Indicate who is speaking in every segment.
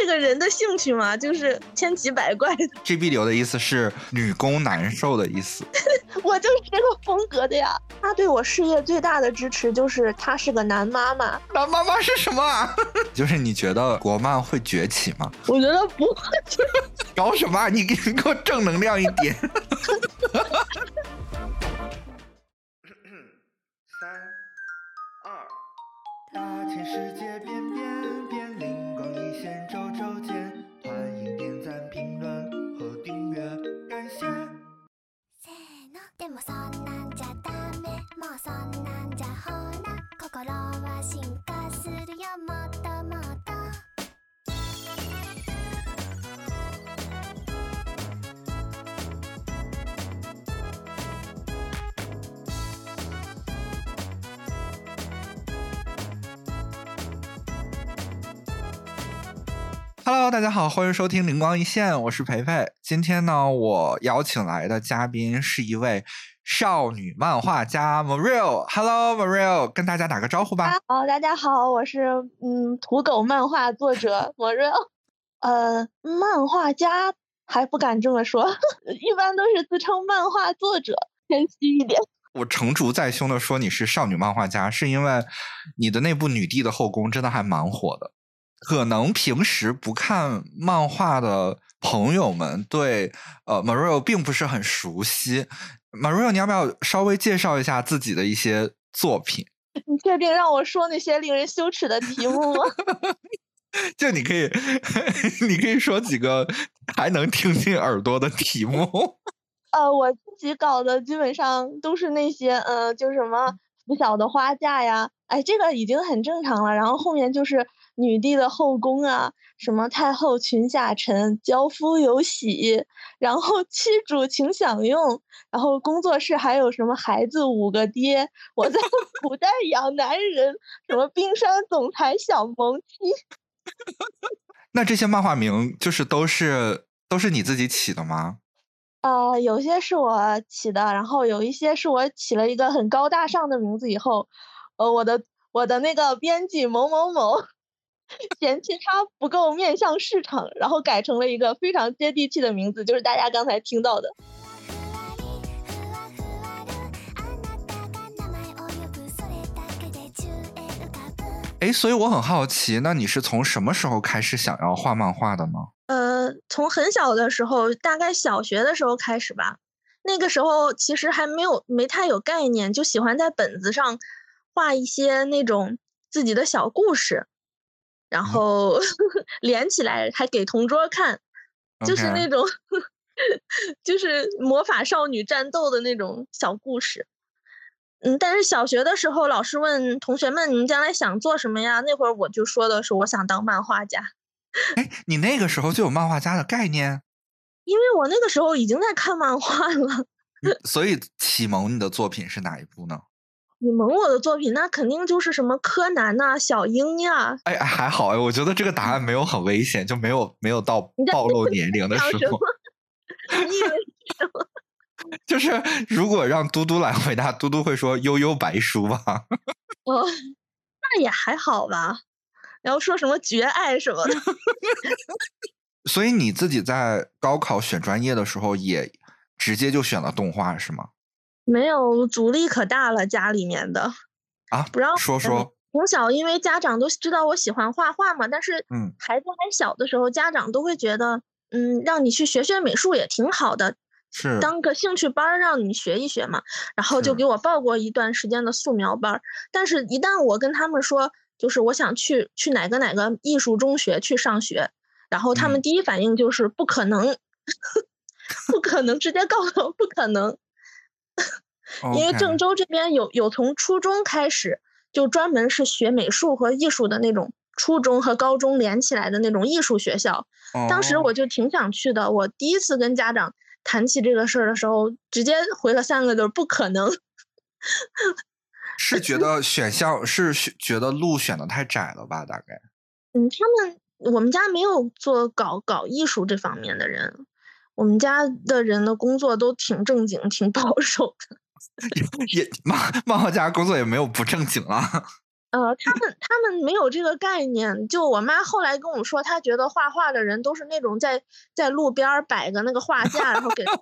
Speaker 1: 这个人的兴趣嘛，就是千奇百怪的。
Speaker 2: G B 流的意思是女工难受的意思。
Speaker 1: 我就是这个风格的呀。他对我事业最大的支持就是他是个男妈妈。
Speaker 2: 男妈妈是什么？就是你觉得国漫会崛起吗？
Speaker 1: 我觉得不会。
Speaker 2: 搞什么？你给给我正能量一点。三二，大千世界变变变，灵光一现，周周见。欢迎点赞、评论和订阅，感谢。
Speaker 3: せーのでもそんなんじゃダメもうそんなんじゃほら心は進化するよ
Speaker 2: Hello，大家好，欢迎收听灵光一现，我是培培。今天呢，我邀请来的嘉宾是一位少女漫画家 Mario。Hello，Mario，跟大家打个招呼吧。
Speaker 1: 好，大家好，我是嗯土狗漫画作者 莫瑞。呃，漫画家还不敢这么说，一般都是自称漫画作者，谦虚一点。
Speaker 2: 我成竹在胸的说你是少女漫画家，是因为你的那部《女帝的后宫》真的还蛮火的。可能平时不看漫画的朋友们对呃 Mario 并不是很熟悉。Mario，你要不要稍微介绍一下自己的一些作品？
Speaker 1: 你确定让我说那些令人羞耻的题目吗？
Speaker 2: 就你可以，你可以说几个还能听进耳朵的题目。
Speaker 1: 呃，我自己搞的基本上都是那些，呃，就什么拂晓的花嫁呀，哎，这个已经很正常了。然后后面就是女帝的后宫啊，什么太后裙下臣，娇夫有喜，然后 妻主请享用，然后工作室还有什么孩子五个爹，我在 古代养男人，什么冰山总裁小萌妻。
Speaker 2: 那这些漫画名就是都是都是你自己起的吗？
Speaker 1: 呃，有些是我起的，然后有一些是我起了一个很高大上的名字以后，呃，我的我的那个编辑某某某嫌弃它不够面向市场，然后改成了一个非常接地气的名字，就是大家刚才听到的。
Speaker 2: 哎，所以我很好奇，那你是从什么时候开始想要画漫画的呢？
Speaker 1: 呃，从很小的时候，大概小学的时候开始吧。那个时候其实还没有没太有概念，就喜欢在本子上画一些那种自己的小故事，然后 连起来还给同桌看，就是那种 就是魔法少女战斗的那种小故事。嗯，但是小学的时候，老师问同学们：“你们将来想做什么呀？”那会儿我就说的是我想当漫画家。
Speaker 2: 哎，你那个时候就有漫画家的概念？
Speaker 1: 因为我那个时候已经在看漫画了。
Speaker 2: 所以启蒙你的作品是哪一部呢？
Speaker 1: 启蒙我的作品，那肯定就是什么柯南呐、小樱呀。
Speaker 2: 哎，还好哎，我觉得这个答案没有很危险，就没有没有到暴露年龄的时候。
Speaker 1: 你以为是什么？
Speaker 2: 就是如果让嘟嘟来回答，嘟嘟会说《悠悠白书》吧？
Speaker 1: 哦，那也还好吧。然后说什么绝爱什么的。
Speaker 2: 所以你自己在高考选专业的时候，也直接就选了动画是吗？
Speaker 1: 没有，阻力可大了，家里面的
Speaker 2: 啊，
Speaker 1: 不让
Speaker 2: 说说。
Speaker 1: 从小因为家长都知道我喜欢画画嘛，但是
Speaker 2: 嗯，
Speaker 1: 孩子还小的时候，家长都会觉得，嗯，让你去学学美术也挺好的。
Speaker 2: 是
Speaker 1: 当个兴趣班儿让你学一学嘛，然后就给我报过一段时间的素描班儿。但是，一旦我跟他们说，就是我想去去哪个哪个艺术中学去上学，然后他们第一反应就是不可能，不可能，直接告诉我不可能。因为郑州这边有有从初中开始就专门是学美术和艺术的那种初中和高中连起来的那种艺术学校。当时我就挺想去的，我第一次跟家长。谈起这个事儿的时候，直接回了三个字：不可能。
Speaker 2: 是觉 得选校是觉得路选的太窄了吧？大概。
Speaker 1: 嗯，他们我们家没有做搞搞艺术这方面的人，我们家的人的工作都挺正经、挺保守的。
Speaker 2: 也漫漫画家工作也没有不正经啊。
Speaker 1: 呃，他们他们没有这个概念。就我妈后来跟我说，她觉得画画的人都是那种在在路边儿摆个那个画架，然后给画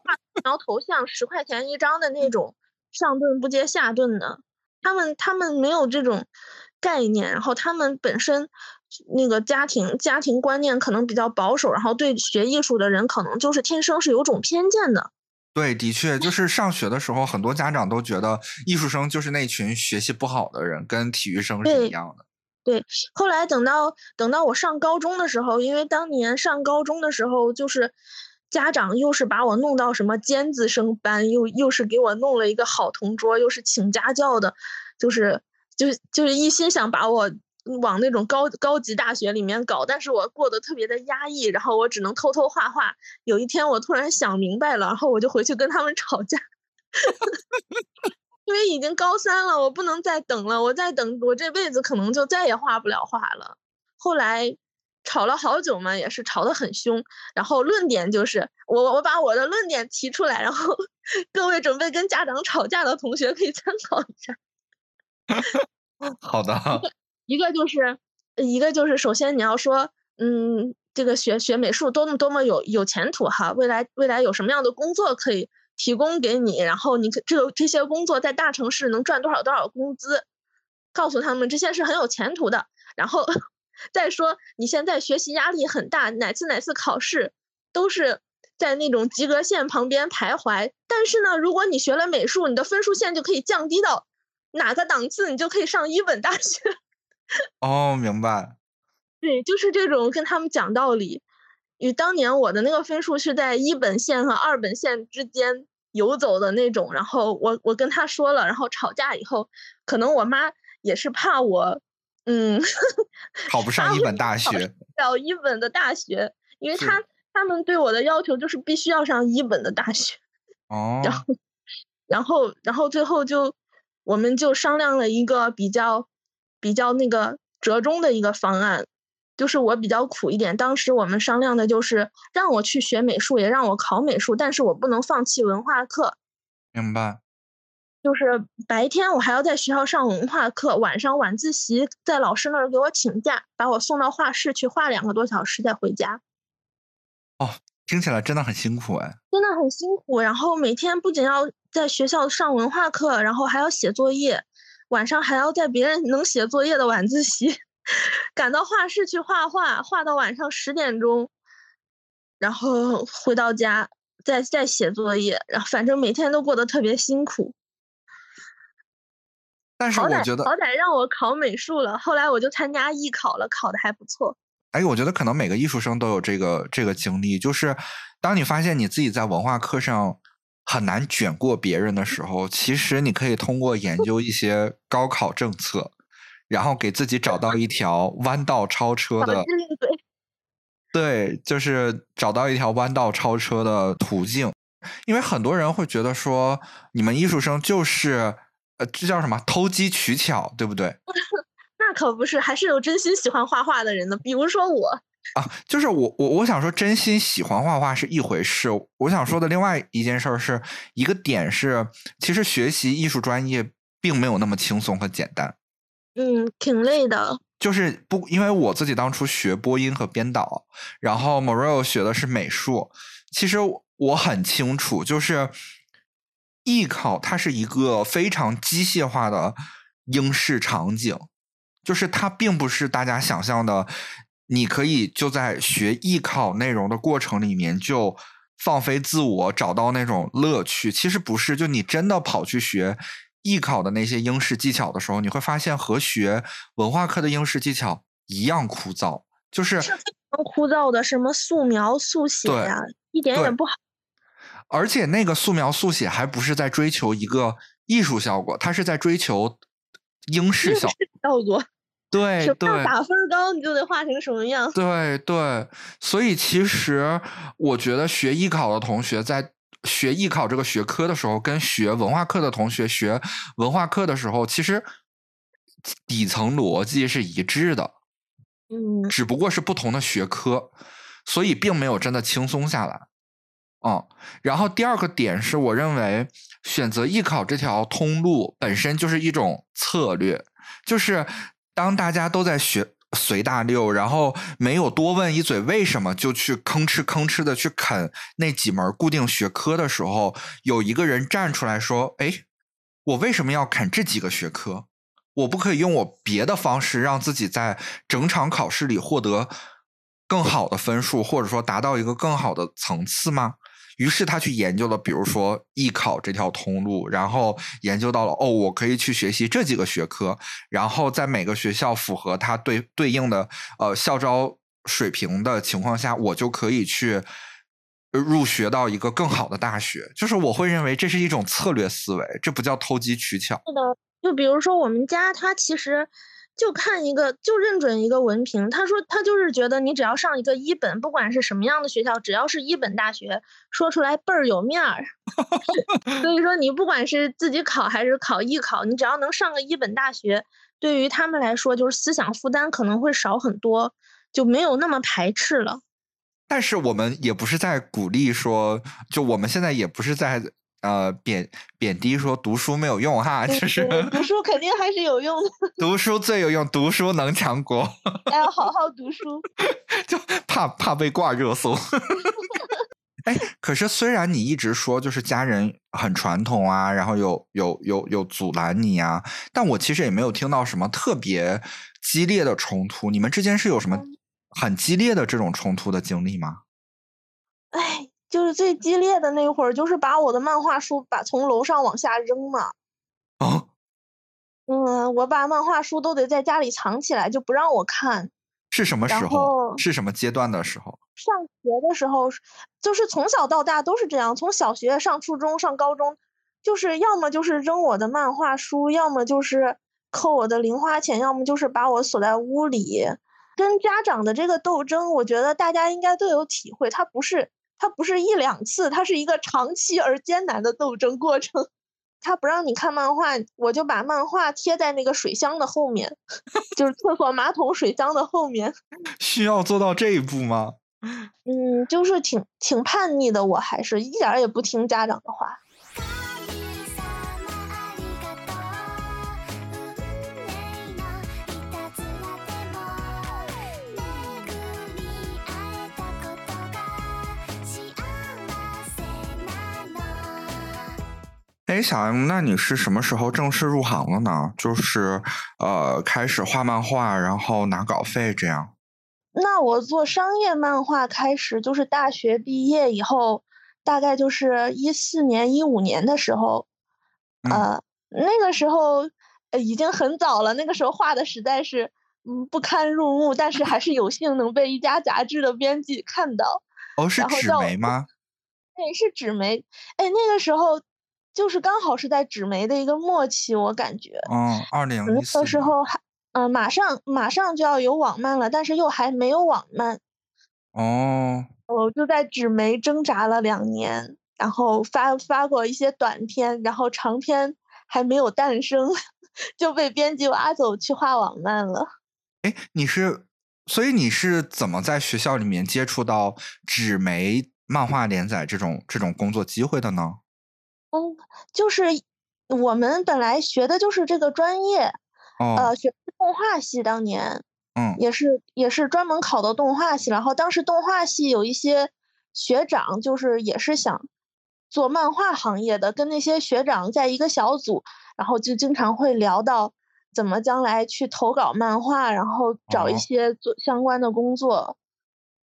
Speaker 1: 描头像，十块钱一张的那种，上顿不接下顿的。他们他们没有这种概念，然后他们本身那个家庭家庭观念可能比较保守，然后对学艺术的人可能就是天生是有种偏见的。
Speaker 2: 对，的确，就是上学的时候，很多家长都觉得艺术生就是那群学习不好的人，跟体育生是一样的。
Speaker 1: 对，后来等到等到我上高中的时候，因为当年上高中的时候，就是家长又是把我弄到什么尖子生班，又又是给我弄了一个好同桌，又是请家教的，就是就是就是一心想把我往那种高高级大学里面搞，但是我过得特别的压抑，然后我只能偷偷画画。有一天我突然想明白了，然后我就回去跟他们吵架。因为已经高三了，我不能再等了，我再等，我这辈子可能就再也画不了画了。后来吵了好久嘛，也是吵得很凶。然后论点就是我我把我的论点提出来，然后 各位准备跟家长吵架的同学可以参考一下。
Speaker 2: 好的，
Speaker 1: 一个就是一个就是首先你要说，嗯，这个学学美术多么多么有有前途哈，未来未来有什么样的工作可以提供给你，然后你这个这些工作在大城市能赚多少多少工资，告诉他们这些是很有前途的。然后再说你现在学习压力很大，哪次哪次考试都是在那种及格线旁边徘徊。但是呢，如果你学了美术，你的分数线就可以降低到哪个档次，你就可以上一本大学。
Speaker 2: 哦，明白。
Speaker 1: 对，就是这种跟他们讲道理。与当年我的那个分数是在一本线和二本线之间游走的那种，然后我我跟他说了，然后吵架以后，可能我妈也是怕我，嗯，
Speaker 2: 考不上一本大学，
Speaker 1: 考一本的大学，因为他。他们对我的要求就是必须要上一本的大学，
Speaker 2: 哦，
Speaker 1: 然后然后然后最后就我们就商量了一个比较比较那个折中的一个方案，就是我比较苦一点。当时我们商量的就是让我去学美术，也让我考美术，但是我不能放弃文化课。
Speaker 2: 明白。
Speaker 1: 就是白天我还要在学校上文化课，晚上晚自习在老师那儿给我请假，把我送到画室去画两个多小时再回家。
Speaker 2: 哦听起来真的很辛苦哎。
Speaker 1: 真的很辛苦。然后每天不仅要在学校上文化课，然后还要写作业，晚上还要在别人能写作业的晚自习 赶到画室去画画，画到晚上十点钟，然后回到家再再写作业，然后反正每天都过得特别辛苦。
Speaker 2: 但是我觉得
Speaker 1: 好，歹让我考美术了，后来我就参加艺考了，考的还不错。
Speaker 2: 哎，我觉得可能每个艺术生都有这个这个经历，就是当你发现你自己在文化课上很难卷过别人的时候，其实你可以通过研究一些高考政策，然后给自己找到一条弯道超车的对，就是找到一条弯道超车的途径，因为很多人会觉得说，你们艺术生就是呃，这叫什么偷机取巧，对不对？
Speaker 1: 那可不是，还是有真心喜欢画画的人的，比如说我。
Speaker 2: 啊，就是我我我想说，真心喜欢画画是一回事。我想说的另外一件事儿是一个点是，其实学习艺术专业并没有那么轻松和简单。
Speaker 1: 嗯，挺累的。
Speaker 2: 就是不，因为我自己当初学播音和编导，然后 Morel 学的是美术。其实我很清楚，就是艺考它是一个非常机械化的应试场景，就是它并不是大家想象的，你可以就在学艺考内容的过程里面就放飞自我，找到那种乐趣。其实不是，就你真的跑去学。艺考的那些应试技巧的时候，你会发现和学文化课的应试技巧一样枯燥，就是
Speaker 1: 是非常枯燥的，什么素描、速写
Speaker 2: 对
Speaker 1: 呀、一点也不好。
Speaker 2: 而且那个素描速写还不是在追求一个艺术效果，它是在追求英式效果。
Speaker 1: 效果，
Speaker 2: 对对
Speaker 1: 什么样打分高，你就得画成什么样。
Speaker 2: 对对，所以其实我觉得学艺考的同学在学艺考这个学科的时候，跟学文化课的同学学文化课的时候，其实底层逻辑是一致的。
Speaker 1: 嗯，
Speaker 2: 只不过是不同的学科，所以并没有真的轻松下来。嗯，然后第二个点是我认为选择艺考这条通路本身就是一种策略，就是当大家都在学随大溜，然后没有多问一嘴为什么，就去吭哧吭哧的去啃那几门固定学科的时候，有一个人站出来说：“哎，我为什么要啃这几个学科？我不可以用我别的方式让自己在整场考试里获得更好的分数，或者说达到一个更好的层次吗？”于是他去研究了，比如说艺考这条通路，然后研究到了哦，我可以去学习这几个学科，然后在每个学校符合它对对应的呃校招水平的情况下，我就可以去入学到一个更好的大学。就是我会认为这是一种策略思维，这不叫投机取巧。
Speaker 1: 是的，就比如说我们家，他其实。就看一个，就认准一个文凭。他说他就是觉得你只要上一个一本，不管是什么样的学校，只要是一本大学，说出来倍儿有面儿。所以说你不管是自己考还是考艺考，你只要能上个一本大学，对于他们来说就是思想负担可能会少很多，就没有那么排斥了。
Speaker 2: 但是我们也不是在鼓励说，就我们现在也不是在。呃，贬贬低说读书没有用哈，就是
Speaker 1: 读书肯定还是有用的，
Speaker 2: 读书最有用，读书能强国，
Speaker 1: 要好好读书，
Speaker 2: 就怕怕被挂热搜。哎，可是虽然你一直说就是家人很传统啊，然后有有有有阻拦你啊，但我其实也没有听到什么特别激烈的冲突。你们之间是有什么很激烈的这种冲突的经历吗？
Speaker 1: 哎。就是最激烈的那会儿，就是把我的漫画书把从楼上往下扔嘛。
Speaker 2: 啊。
Speaker 1: 嗯，我把漫画书都得在家里藏起来，就不让我看。
Speaker 2: 是什么时候？是什么阶段的时候？
Speaker 1: 上学的时候，就是从小到大都是这样。从小学上初中上高中，就是要么就是扔我的漫画书，要么就是扣我的零花钱，要么就是把我锁在屋里。跟家长的这个斗争，我觉得大家应该都有体会，它不是。它不是一两次，它是一个长期而艰难的斗争过程。他不让你看漫画，我就把漫画贴在那个水箱的后面，就是厕所马桶水箱的后面。
Speaker 2: 需要做到这一步吗？
Speaker 1: 嗯，就是挺挺叛逆的，我还是一点也不听家长的话。
Speaker 2: 哎，小 M，那你是什么时候正式入行了呢？就是呃，开始画漫画，然后拿稿费这样。
Speaker 1: 那我做商业漫画开始就是大学毕业以后，大概就是一四年、一五年的时候，呃，那个时候已经很早了。那个时候画的实在是嗯不堪入目，但是还是有幸能被一家杂志的编辑看到。
Speaker 2: 哦，是纸媒吗？
Speaker 1: 对，是纸媒。哎，那个时候。就是刚好是在纸媒的一个末期，我感觉。
Speaker 2: 嗯，二零一四。
Speaker 1: 那时候还，嗯，马上马上就要有网漫了，但是又还没有网漫。
Speaker 2: 哦。
Speaker 1: 我就在纸媒挣扎了两年，然后发发过一些短篇，然后长篇还没有诞生，就被编辑挖走去画网漫了。
Speaker 2: 哎，你是，所以你是怎么在学校里面接触到纸媒漫画连载这种这种工作机会的呢？
Speaker 1: 嗯，就是我们本来学的就是这个专业，呃，学动画系，当年，
Speaker 2: 嗯，
Speaker 1: 也是也是专门考的动画系。然后当时动画系有一些学长，就是也是想做漫画行业的，跟那些学长在一个小组，然后就经常会聊到怎么将来去投稿漫画，然后找一些做相关的工作。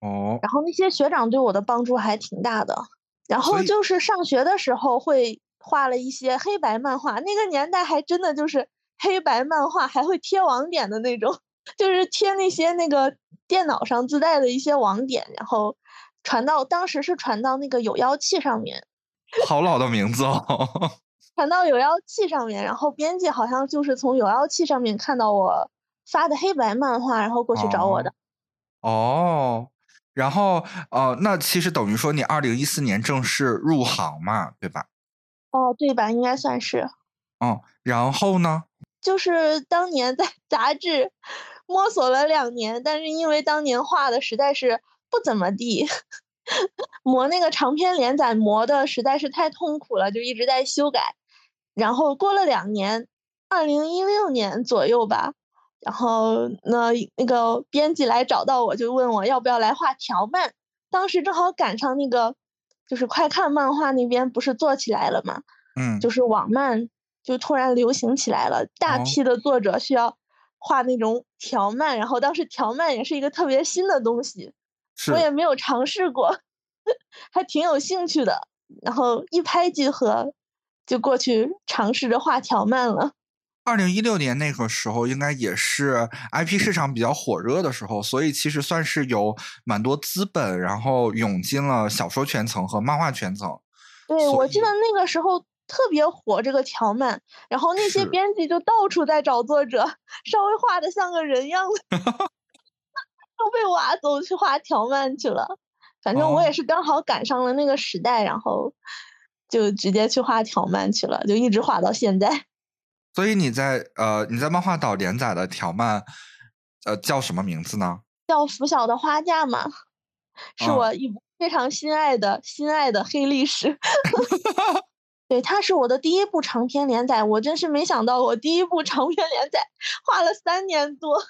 Speaker 2: 哦，
Speaker 1: 然后那些学长对我的帮助还挺大的。然后就是上学的时候会画了一些黑白漫画，那个年代还真的就是黑白漫画，还会贴网点的那种，就是贴那些那个电脑上自带的一些网点，然后传到当时是传到那个有妖气上面。
Speaker 2: 好老的名字哦。
Speaker 1: 传到有妖气上面，然后编辑好像就是从有妖气上面看到我发的黑白漫画，然后过去找我的。
Speaker 2: 哦。然后，呃，那其实等于说你二零一四年正式入行嘛，对吧？
Speaker 1: 哦，对吧？应该算是。
Speaker 2: 哦，然后呢？
Speaker 1: 就是当年在 杂志摸索了两年，但是因为当年画的实在是不怎么地，磨那个长篇连载磨的实在是太痛苦了，就一直在修改。然后过了两年，二零一六年左右吧，然后那那个编辑来找到我，就问我要不要来画条漫。当时正好赶上那个，就是快看漫画那边不是做起来了嘛，
Speaker 2: 嗯，
Speaker 1: 就是网漫就突然流行起来了，大
Speaker 2: 哦
Speaker 1: 批的作者需要画那种条漫，然后当时条漫也是一个特别新的东西，我也没有尝试过，还挺有兴趣的。然后一拍即合，就过去尝试着画条漫了。
Speaker 2: 二零一六年那个时候，应该也是 IP 市场比较火热的时候，所以其实算是有蛮多资本，然后涌进了小说圈层和漫画圈层。
Speaker 1: 对，我记得那个时候特别火这个条漫，然后那些编辑就到处在找作者，稍微画的像个人样的，都被挖走去画条漫去了。反正我也
Speaker 2: 哦
Speaker 1: 是刚好赶上了那个时代，然后就直接去画条漫去了，就一直画到现在。
Speaker 2: 所以你在呃你在漫画岛连载的条漫，呃叫什么名字呢？
Speaker 1: 叫《拂晓的花嫁》嘛，是
Speaker 2: 啊
Speaker 1: 我一部非常心爱的心爱的黑历史。对，它是我的第一部长篇连载，我真是没想到，我第一部长篇连载画了三年多。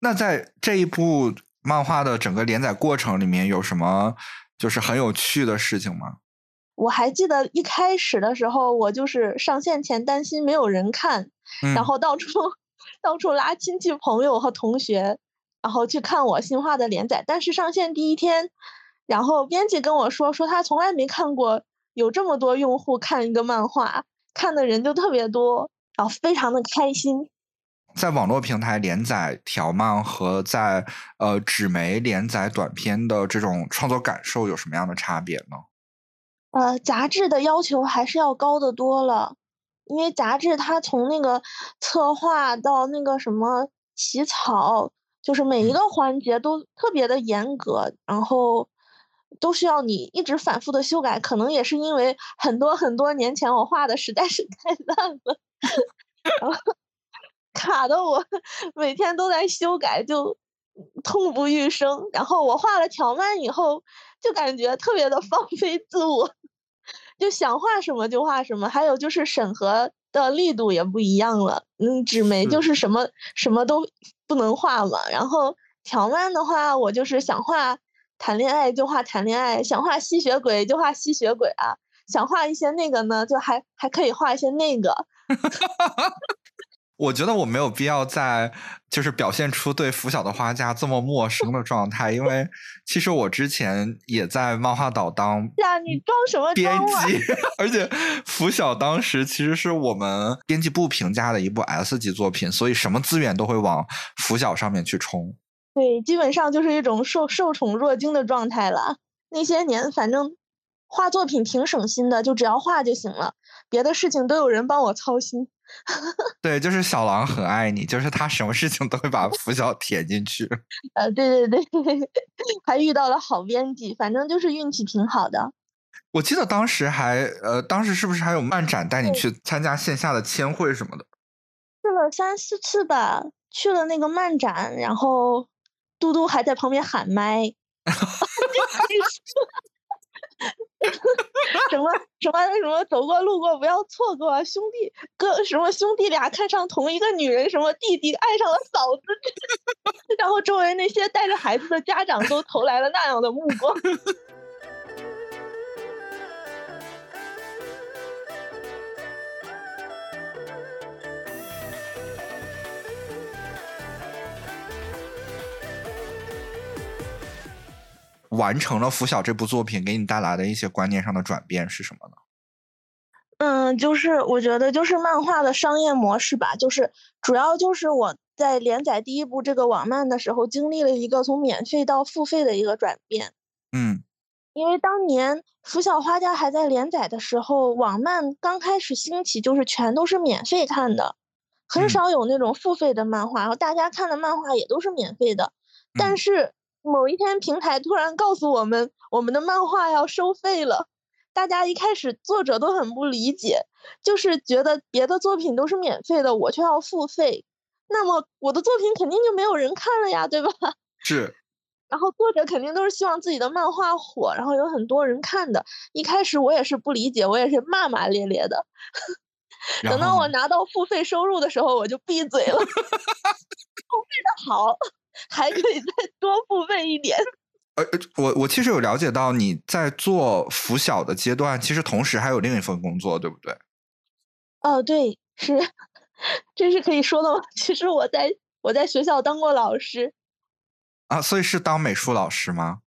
Speaker 2: 那在这一部漫画的整个连载过程里面，有什么就是很有趣的事情吗？
Speaker 1: 我还记得一开始的时候，我就是上线前担心没有人看，
Speaker 2: 嗯，
Speaker 1: 然后到处 到处拉亲戚朋友和同学，然后去看我新画的连载。但是上线第一天，然后编辑跟我说，说他从来没看过有这么多用户看一个漫画，看的人就特别多，然后非常的开心。
Speaker 2: 在网络平台连载条漫和在呃纸媒连载短篇的这种创作感受有什么样的差别呢？
Speaker 1: 呃，杂志的要求还是要高的多了，因为杂志它从那个策划到那个什么起草，就是每一
Speaker 2: 嗯
Speaker 1: 个环节都特别的严格，然后都需要你一直反复的修改。可能也是因为很多很多年前我画的实在是 太烂了，然后 卡的我每天都在修改，就痛不欲生。然后我画了条漫以后，就感觉特别的放飞自我。就想画什么就画什么，还有就是审核的力度也不一样了。嗯，纸媒就是是什么什么都不能画嘛，然后条漫的话，我就是想画谈恋爱就画谈恋爱，想画吸血鬼就画吸血鬼啊，想画一些那个呢，就还还可以画一些那个。
Speaker 2: 我觉得我没有必要在就是表现出对拂晓的花嫁这么陌生的状态，因为其实我之前也在漫画岛当
Speaker 1: 呀，你装什么
Speaker 2: 编？辑，而且拂晓当时其实是我们编辑部评价的一部 S 级作品，所以什么资源都会往拂晓上面去冲。
Speaker 1: 对，基本上就是一种受受宠若惊的状态了。那些年，反正画作品挺省心的，就只要画就行了，别的事情都有人帮我操心。
Speaker 2: 对，就是小狼很爱你，就是他什么事情都会把拂晓填进去。
Speaker 1: 呃，对对对，还遇到了好编辑，反正就是运气挺好的。
Speaker 2: 我记得当时还呃，当时是不是还有漫展带你去参加线下的签会什么的？
Speaker 1: 去了三四次吧，去了那个漫展，然后嘟嘟还在旁边喊麦，什么什么什么走过路过不要错过，兄弟哥什么兄弟俩看上同一个女人，什么弟弟爱上了嫂子，然后周围那些带着孩子的家长都投来了那样的目光。
Speaker 2: 完成了拂晓这部作品给你带来的一些观念上的转变是什么呢？
Speaker 1: 嗯，就是我觉得就是漫画的商业模式吧，就是主要就是我在连载第一部这个网漫的时候，经历了一个从免费到付费的一个转变。
Speaker 2: 嗯
Speaker 1: 因为当年《拂晓花家》还在连载的时候，网漫刚开始兴起，就是全都是免费看的，很
Speaker 2: 嗯
Speaker 1: 少有那种付费的漫画，然后大家看的漫画也都是免费的。但
Speaker 2: 嗯
Speaker 1: 是某一天，平台突然告诉我们，我们的漫画要收费了。大家一开始作者都很不理解，就是觉得别的作品都是免费的，我却要付费，那么我的作品肯定就没有人看了呀，对吧？
Speaker 2: 是
Speaker 1: 然后作者肯定都是希望自己的漫画火，然后有很多人看的。一开始我也是不理解，我也是骂骂咧咧的。等到我拿到付费收入的时候，我就闭嘴了。付费的好，还可以再多付费一点。
Speaker 2: 呃，呃我我其实有了解到你在做拂晓的阶段，其实同时还有另一份工作，对不对？
Speaker 1: 哦，对，是，这是可以说的吗？其实我在我在学校当过老师，
Speaker 2: 啊，所以是当美术老师吗？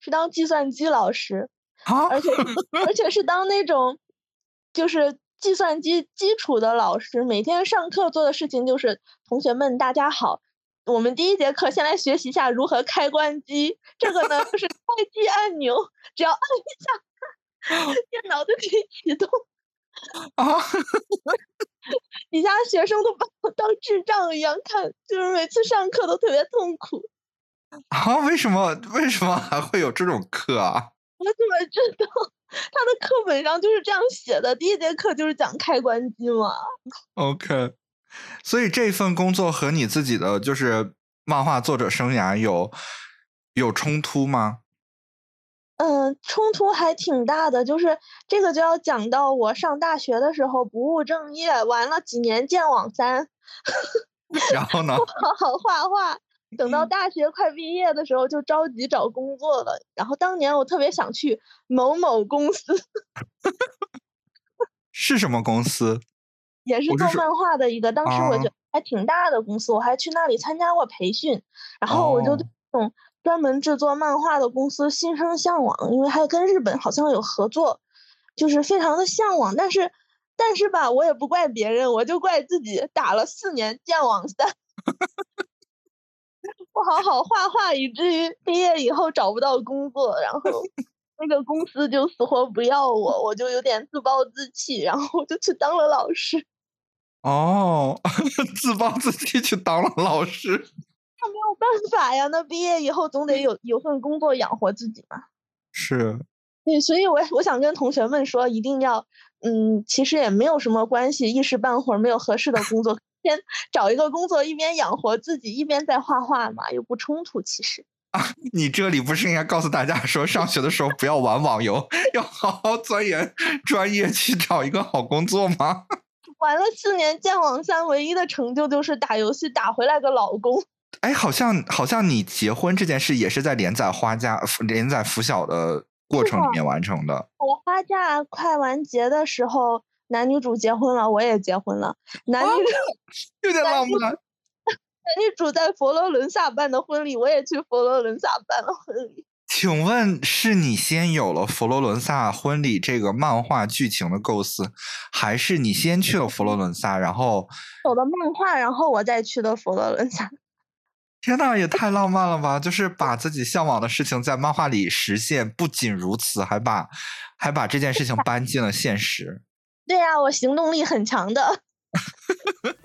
Speaker 1: 是当计算机老师，
Speaker 2: 啊，
Speaker 1: 而且而且是当那种就是计算机基础的老师，每天上课做的事情就是同学们大家好，我们第一节课先来学习一下如何开关机，这个呢 就是开机按钮，只要按一下，电脑就可以启动。
Speaker 2: 啊，
Speaker 1: 底下学生都把我当智障一样看，就是每次上课都特别痛苦。
Speaker 2: 啊，为什么为什么还会有这种课啊？
Speaker 1: 我怎么知道？他的课本上就是这样写的，第一节课就是讲开关机嘛。
Speaker 2: OK，所以这份工作和你自己的就是漫画作者生涯有有冲突吗？
Speaker 1: 嗯，冲突还挺大的，就是这个就要讲到我上大学的时候不务正业，玩了几年剑网三，
Speaker 2: 然后呢？
Speaker 1: 不 好好画画。等到大学快毕业的时候，就着急找工作了。然后当年我特别想去某某公司，
Speaker 2: 是什么公司？
Speaker 1: 也是做漫画的一个，当时我觉
Speaker 2: 啊
Speaker 1: 得还挺大的公司，我还去那里参加过培训，然后我就
Speaker 2: 哦
Speaker 1: 对这种专门制作漫画的公司心生向往，因为还跟日本好像有合作，就是非常的向往。但是，但是吧，我也不怪别人，我就怪自己打了四年剑网三，不好好画画，以至于毕业以后找不到工作，然后 那个公司就死活不要我，我就有点自暴自弃，然后我就去当了老师。
Speaker 2: 哦，自暴自弃去当了老师。
Speaker 1: 那没有办法呀，那毕业以后总得有有份工作养活自己嘛。
Speaker 2: 是，
Speaker 1: 对，所以我我想跟同学们说，一定要，嗯，其实也没有什么关系，一时半会儿没有合适的工作，先找一个工作，一边养活自己，一边在画画嘛，又不冲突。其实啊，
Speaker 2: 你这里不是应该告诉大家说，上学的时候不要玩网游，要好好钻研专业，去找一个好工作吗？
Speaker 1: 玩了四年剑网三，唯一的成就就是打游戏打回来个老公。
Speaker 2: 哎，好像好像你结婚这件事也是在连载花家连载拂晓的过程里面完成的。
Speaker 1: 我花嫁快完结的时候，男女主结婚了，我也结婚了。男女主、
Speaker 2: 有点浪漫。
Speaker 1: 男女主在佛罗伦萨办的婚礼，我也去佛罗伦萨办了婚礼。
Speaker 2: 请问是你先有了佛罗伦萨婚礼这个漫画剧情的构思，还是你先去了佛罗伦萨，然后
Speaker 1: 走的漫画，然后我再去的佛罗伦萨。
Speaker 2: 天呐，也太浪漫了吧！就是把自己向往的事情在漫画里实现，不仅如此，还把还把这件事情搬进了现实。
Speaker 1: 对呀、我行动力很强的。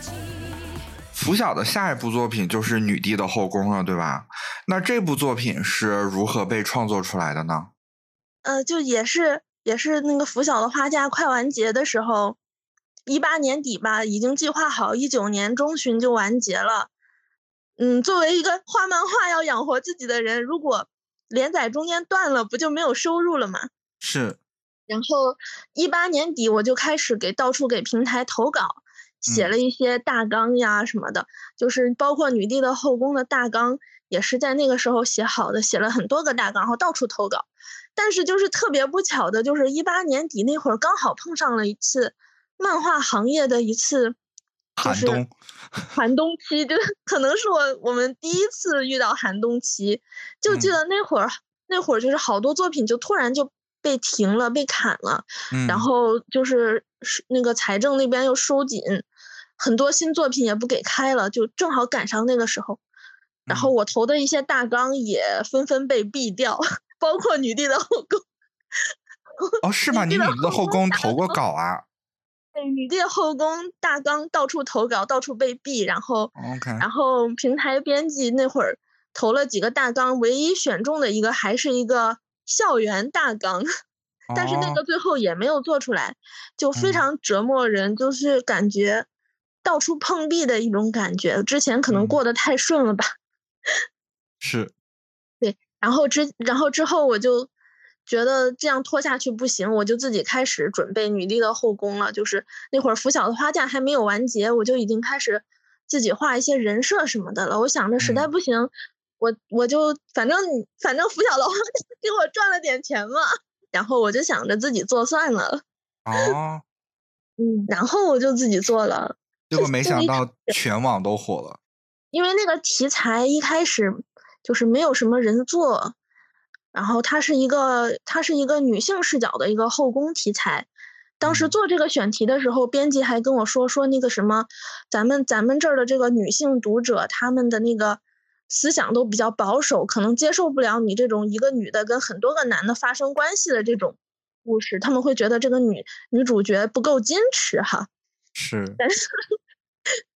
Speaker 3: 一つかじれば三つ味
Speaker 2: 拂晓的下一部作品就是《女帝的后宫》了，对吧？那这部作品是如何被创作出来的呢？
Speaker 1: 呃，就也是也是那个拂晓的花架快完结的时候，一八年底吧，已经计划好一九年中旬就完结了。嗯，作为一个画漫画要养活自己的人，如果连载中间断了，不就没有收入了吗？
Speaker 2: 是
Speaker 1: 然后一八年底我就开始给到处给平台投稿， 写
Speaker 2: 嗯。
Speaker 1: 了一些大纲呀什么的，就是包括女帝的后宫的大纲也是在那个时候写好的，写了很多个大纲，然后到处投稿。但是就是特别不巧的，就是一八年底那会儿刚好碰上了一次漫画行业的一次就是
Speaker 2: 寒冬，
Speaker 1: 寒冬期，就可能是我我们第一次遇到寒冬期。就记
Speaker 2: 嗯。
Speaker 1: 得那会儿，那会儿就是好多作品就突然就被停了，被砍了，
Speaker 2: 嗯，
Speaker 1: 然后就是是那个财政那边又收紧，很多新作品也不给开了，就正好赶上那个时候。然后
Speaker 2: 嗯
Speaker 1: 我投的一些大纲也纷纷被毙掉，包括女帝的后宫。
Speaker 2: 哦，是吗？你
Speaker 1: 女帝的
Speaker 2: 后宫投过稿啊
Speaker 1: 对，女帝的后宫大纲到处投稿，到处被毙，然后
Speaker 2: ？OK，
Speaker 1: 然后平台编辑那会儿投了几个大纲，唯一选中的一个还是一个校园大纲，但是那
Speaker 2: 哦
Speaker 1: 个最后也没有做出来，就非
Speaker 2: 嗯
Speaker 1: 常折磨人，就是感觉到处碰壁的一种感觉。之前可能
Speaker 2: 嗯
Speaker 1: 过得太顺了吧，
Speaker 2: 是对
Speaker 1: 然后之然后之后我就觉得这样拖下去不行，我就自己开始准备女帝的后宫了。就是那会儿拂晓的花嫁还没有完结，我就已经开始自己画一些人设什么的了。我想着实在不行，我我就反正反正拂晓的花给我赚了点钱嘛，然后我就想着自己做算了。
Speaker 2: 哦，
Speaker 1: 嗯，然后我就自己做了。
Speaker 2: 结果没想到全网都火了。
Speaker 1: 因为那个题材一开始就是没有什么人做，然后它是一个它是一个女性视角的一个后宫题材。当时做这个选题的时候，编辑还跟我说说那个什么，咱们咱们这儿的这个女性读者，他们的那个思想都比较保守，可能接受不了你这种一个女的跟很多个男的发生关系的这种故事，他们会觉得这个女女主角不够矜持哈。
Speaker 2: 是，
Speaker 1: 但是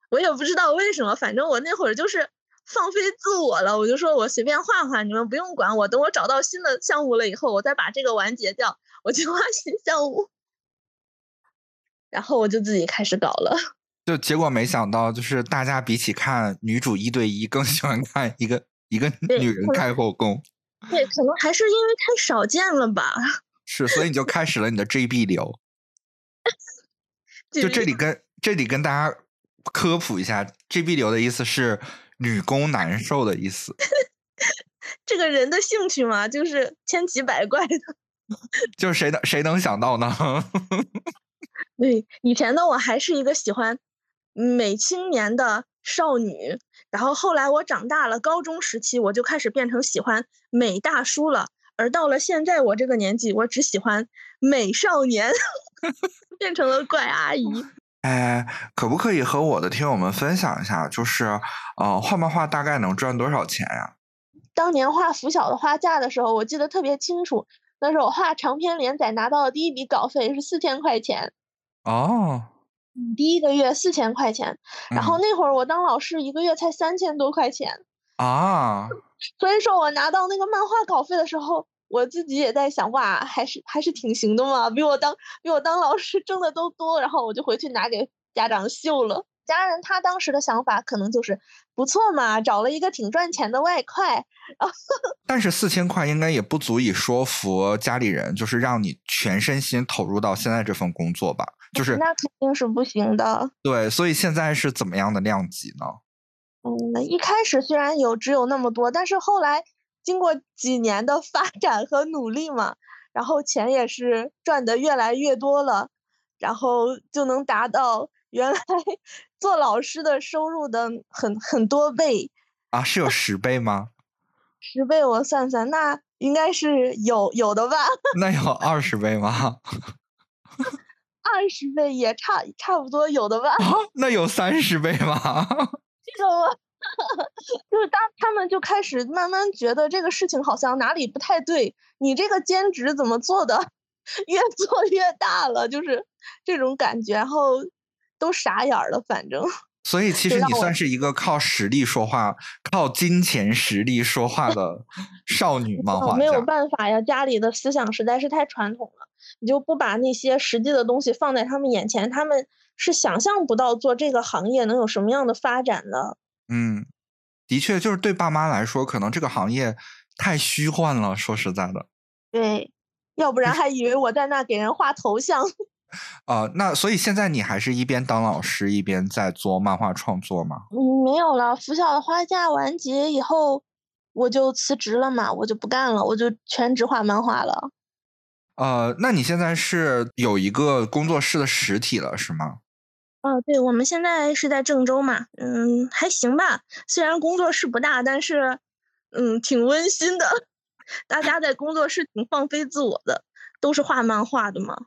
Speaker 1: 我也不知道为什么，反正我那会儿就是放飞自我了，我就说我随便画画，你们不用管我，等我找到新的项目了以后，我再把这个完结掉，我去画新项目。然后我就自己开始搞了，
Speaker 2: 就结果没想到，就是大家比起看女主一对一，更喜欢看一个一个女人开后宫。
Speaker 1: 对，可能还是因为太少见了吧。
Speaker 2: 是，所以你就开始了你的 GB 流。就这里跟这里跟大家科普一下，GB 流的意思是女工难受的意思。
Speaker 1: 这个人的兴趣嘛，就是千奇百怪的。
Speaker 2: 就是谁能谁能想到呢？
Speaker 1: 对，以前的我还是一个喜欢美青年的少女，然后后来我长大了，高中时期我就开始变成喜欢美大叔了，而到了现在我这个年纪，我只喜欢美少年，变成了怪阿姨。
Speaker 2: 哎，可不可以和我的听友们分享一下，就是呃，画漫画大概能赚多少钱呀？
Speaker 1: 当年画拂晓的花架的时候，我记得特别清楚，那时候我画长篇连载拿到的第一笔稿费是四千块钱。
Speaker 2: 哦，
Speaker 1: 第一个月四千块钱，然后那会儿我当老师一个月才三千多块钱
Speaker 2: 啊，
Speaker 1: 所以说我拿到那个漫画稿费的时候，我自己也在想，哇，还是还是挺行的嘛，比我当比我当老师挣的都多，然后我就回去拿给家长秀了。家人他当时的想法可能就是不错嘛，找了一个挺赚钱的外快。
Speaker 2: 但是四千块应该也不足以说服家里人，就是让你全身心投入到现在这份工作吧。就是
Speaker 1: 那肯定是不行的。
Speaker 2: 对，所以现在是怎么样的量级呢？
Speaker 1: 嗯，一开始虽然有只有那么多，但是后来经过几年的发展和努力嘛，然后钱也是赚的越来越多了，然后就能达到原来 做老师的收入的很很多倍。
Speaker 2: 啊，是有十倍吗？
Speaker 1: 十倍，我算算，那应该是有有的吧？
Speaker 2: 那有二十倍吗？
Speaker 1: 二十倍也差差不多有的吧？
Speaker 2: 那有三十倍吗？
Speaker 1: 这个 就是当他们就开始慢慢觉得这个事情好像哪里不太对，你这个兼职怎么做的 越做越大了，就是这种感觉，然后都傻眼了，反正。
Speaker 2: 所以其实你算是一个靠实力说话、靠金钱实力说话的少女漫画家。
Speaker 1: 没有办法呀，家里的思想实在是太传统了。你就不把那些实际的东西放在他们眼前，他们是想象不到做这个行业能有什么样的发展的。
Speaker 2: 嗯，的确，就是对爸妈来说，可能这个行业太虚幻了。说实在的，
Speaker 1: 对，要不然还以为我在那给人画头像。
Speaker 2: 啊，那所以现在你还是一边当老师一边在做漫画创作吗？
Speaker 1: 嗯，没有了。拂晓的花嫁完结以后，我就辞职了嘛，我就不干了，我就全职画漫画了。
Speaker 2: 呃，那你现在是有一个工作室的实体了，是吗？
Speaker 1: 哦，对，我们现在是在郑州嘛，嗯，还行吧。虽然工作室不大，但是，嗯，挺温馨的。大家在工作室挺放飞自我的，都是画漫画的嘛。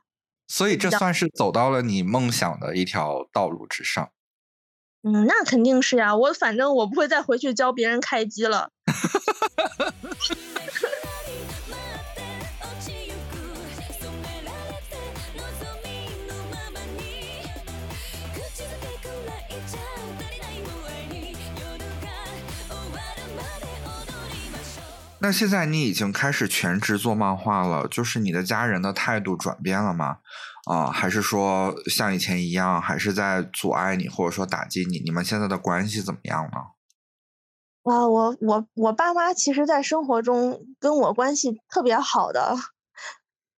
Speaker 2: 所以这算是走到了你梦想的一条道路之上。
Speaker 1: 嗯，那肯定是呀。我反正我不会再回去教别人开机了。
Speaker 2: 那现在你已经开始全职做漫画了，就是你的家人的态度转变了吗？啊，还是说像以前一样，还是在阻碍你，或者说打击你？你们现在的关系怎么样呢？
Speaker 1: 啊，我我我爸妈其实，在生活中跟我关系特别好的，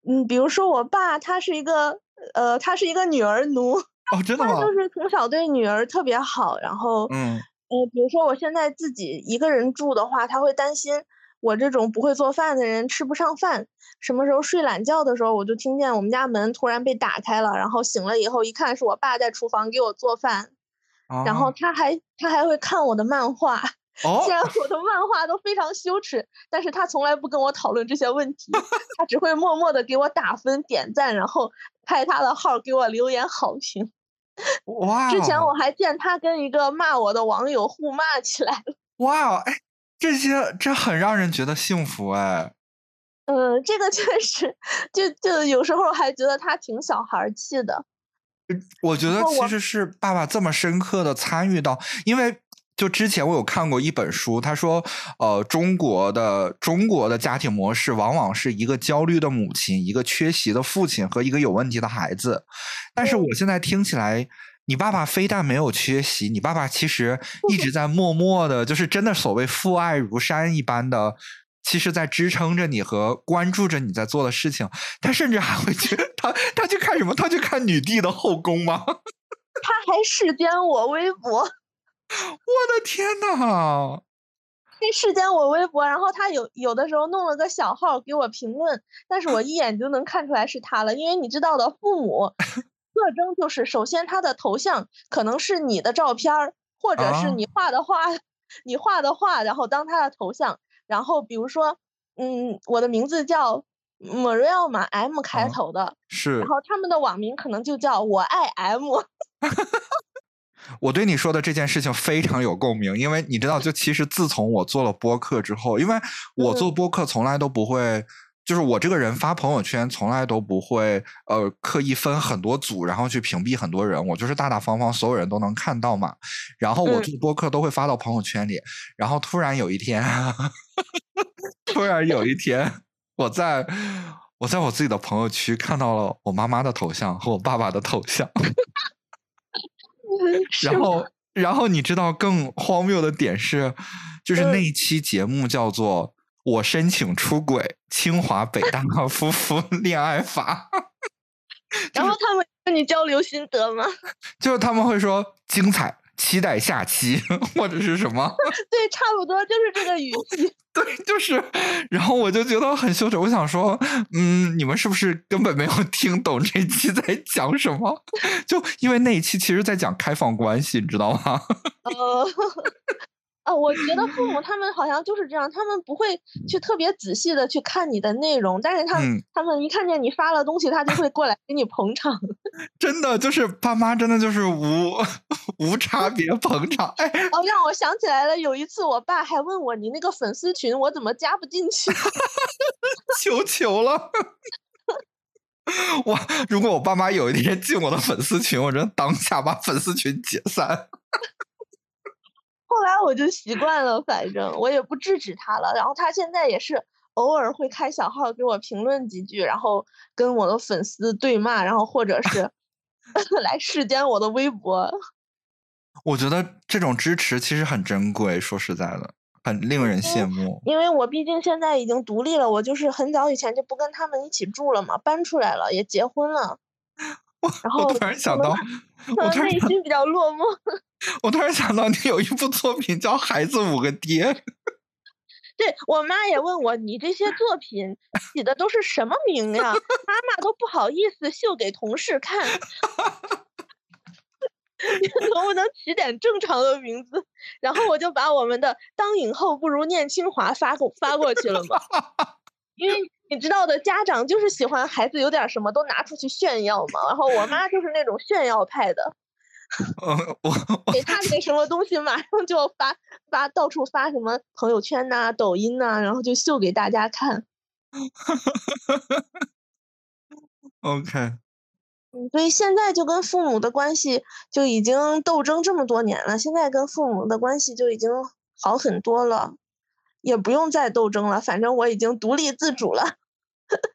Speaker 1: 嗯，比如说我爸，他是一个呃，他是一个女儿奴，
Speaker 2: 哦，真的吗？
Speaker 1: 他就是从小对女儿特别好，然后
Speaker 2: 嗯，
Speaker 1: 呃，比如说我现在自己一个人住的话，他会担心我这种不会做饭的人吃不上饭。什么时候睡懒觉的时候，我就听见我们家门突然被打开了，然后醒了以后一看是我爸在厨房给我做饭，然后
Speaker 2: 哦
Speaker 1: 他还他还会看我的漫画。
Speaker 2: 哦
Speaker 1: 虽然我的漫画都非常羞耻，但是他从来不跟我讨论这些问题，他只会默默的给我打分、点赞，然后拍他的号给我留言好评。
Speaker 2: 哇哦，
Speaker 1: 之前我还见他跟一个骂我的网友互骂起来了。
Speaker 2: 哇这些这很让人觉得幸福哎。
Speaker 1: 嗯，这个确实，就就有时候还觉得他挺小孩儿气的。
Speaker 2: 我觉得其实是爸爸这么深刻的参与到，因为就之前我有看过一本书，他说，呃，中国的中国的家庭模式往往是一个焦虑的母亲、一个缺席的父亲和一个有问题的孩子。但是我现在听起来，你爸爸非但没有缺席，你爸爸其实 一直在默默的，就是真的所谓父爱如山一般的。其实，在支撑着你和关注着你在做的事情，他甚至还会去他他去看什么？他去看女帝的后宫吗？
Speaker 1: 他还视奸我微博，
Speaker 2: 我的天呐！
Speaker 1: 他视奸我微博，然后他有有的时候弄了个小号给我评论，但是我一眼就能看出来是他了，因为你知道的，父母特征就是首先他的头像可能是你的照片儿，或者是
Speaker 2: 啊
Speaker 1: 你画的画，你画的画，然后当他的头像，然后比如说，嗯，我的名字叫 Maria 嘛，M 开
Speaker 2: 啊
Speaker 1: 头的，
Speaker 2: 是
Speaker 1: 然后他们的网名可能就叫我爱 M。
Speaker 2: 我对你说的这件事情非常有共鸣，因为你知道，就其实自从我做了播客之后，因为我做播客从来都不会。就是我这个人发朋友圈从来都不会，呃，刻意分很多组，然后去屏蔽很多人。我就是大大方方，所有人都能看到嘛。然后我
Speaker 1: 嗯
Speaker 2: 做播客都会发到朋友圈里。然后突然有一天，突然有一天，我在我在我自己的朋友区看到了我妈妈的头像和我爸爸的头像。然后，然后你知道更荒谬的点是，就是那
Speaker 1: 嗯
Speaker 2: 一期节目叫做“我申请出轨，清华北大夫妇 恋爱法
Speaker 1: 然后他们跟你交流心得吗？”，
Speaker 2: 就是他们会说精彩，期待下期或者是什么，
Speaker 1: 对，差不多就是这个语气。
Speaker 2: 对，就是，然后我就觉得很羞耻，我想说，嗯，你们是不是根本没有听懂这期在讲什么？就因为那一期其实在讲开放关系，你知道吗？
Speaker 1: 呃，啊，我觉得父母他们好像就是这样，他们不会去特别仔细的去看你的内容，但是他他们一看见你发了东西，他就会过来给你捧场。
Speaker 2: 真的就是爸妈，真的就是无 无差别捧场。哎，
Speaker 1: 哦，让我想起来了，有一次我爸还问我，你那个粉丝群我怎么加不进去？
Speaker 2: 求求了！我如果我爸妈有一天进我的粉丝群，我真当下把粉丝群解散。
Speaker 1: 后来我就习惯了，反正我也不制止他了。然后他现在也是偶尔会开小号给我评论几句，然后跟我的粉丝对骂，然后或者是 来视奸我的微博。
Speaker 2: 我觉得这种支持其实很珍贵，说实在的，很令人羡慕。
Speaker 1: 因为我毕竟现在已经独立了，我就是很早以前就不跟他们一起住了嘛，搬出来了，也结婚了。然后
Speaker 2: 我突然想到，我突然，
Speaker 1: 内心比较落寞。
Speaker 2: 我突然想到，你有一部作品叫《孩子五个爹》，
Speaker 1: 对我妈也问我，你这些作品起的都是什么名呀？妈妈都不好意思秀给同事看。你能不能起点正常的名字？然后我就把我们的“当影后不如念清华”发过发过去了嘛。因为你知道的，家长就是喜欢孩子有点什么都拿出去炫耀嘛。然后我妈就是那种炫耀派的，
Speaker 2: 嗯，我我
Speaker 1: 给他那什么东西，马上就要发发到处发什么朋友圈呐、抖音呐、然后就秀给大家看。
Speaker 2: OK，
Speaker 1: 嗯，所以现在就跟父母的关系就已经斗争这么多年了，现在跟父母的关系就已经好很多了，也不用再斗争了，反正我已经独立自主了。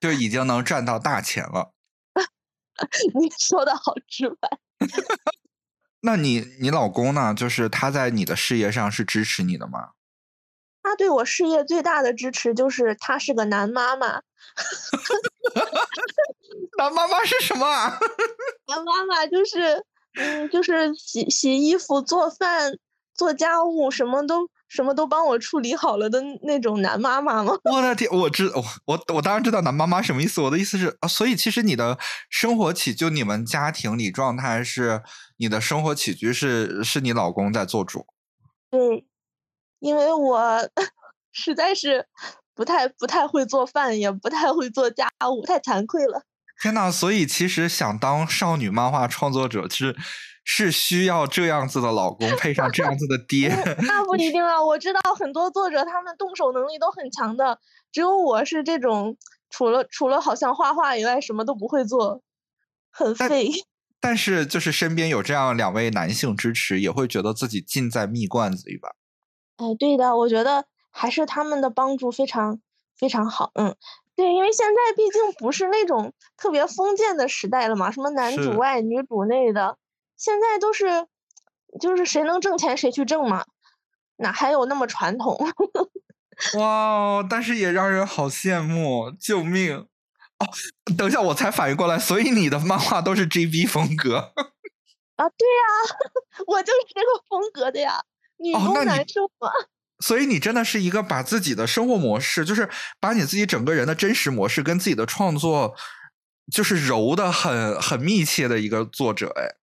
Speaker 2: 就已经能赚到大钱了。
Speaker 1: 你说的好直白。
Speaker 2: 那你你老公呢？就是他在你的事业上是支持你的吗？
Speaker 1: 他对我事业最大的支持就是他是个男妈妈，
Speaker 2: 男妈妈是什么啊？
Speaker 1: 男妈妈就是，嗯，就是洗洗衣服、做饭、做家务，什么都什么都帮我处理好了的那种男妈妈吗？
Speaker 2: 我的天，我知我我我当然知道男妈妈什么意思。我的意思是啊，所以其实你的生活起就你们家庭里状态是你的生活起居是是你老公在做主。
Speaker 1: 对，因为我 实在是不太不太会做饭，也不太会做家务，太惭愧了。
Speaker 2: 天呐，所以其实想当少女漫画创作者是是需要这样子的老公，配上这样子的爹。
Speaker 1: 那不一定啊，我知道很多作者他们动手能力都很强的，只有我是这种除了除了好像画画以外什么都不会做，很废。
Speaker 2: 但是就是身边有这样两位男性支持，也会觉得自己尽在蜜罐子里吧。
Speaker 1: 哎，对的，我觉得还是他们的帮助非常非常好。嗯，对，因为现在毕竟不是那种特别封建的时代了嘛，什么男主外女主内的，现在都是就是谁能挣钱谁去挣嘛，哪还有那么传统？
Speaker 2: 哇哦！但是也让人好羡慕，救命！哦，等一下，我才反应过来，所以你的漫画都是 GB 风格。
Speaker 1: 啊，对呀，我就是这个风格的呀，
Speaker 2: 你
Speaker 1: 攻男受嘛。
Speaker 2: 所以你真的是一个把自己的生活模式，就是把你自己整个人的真实模式跟自己的创作，就是揉的很很密切的一个作者。哎，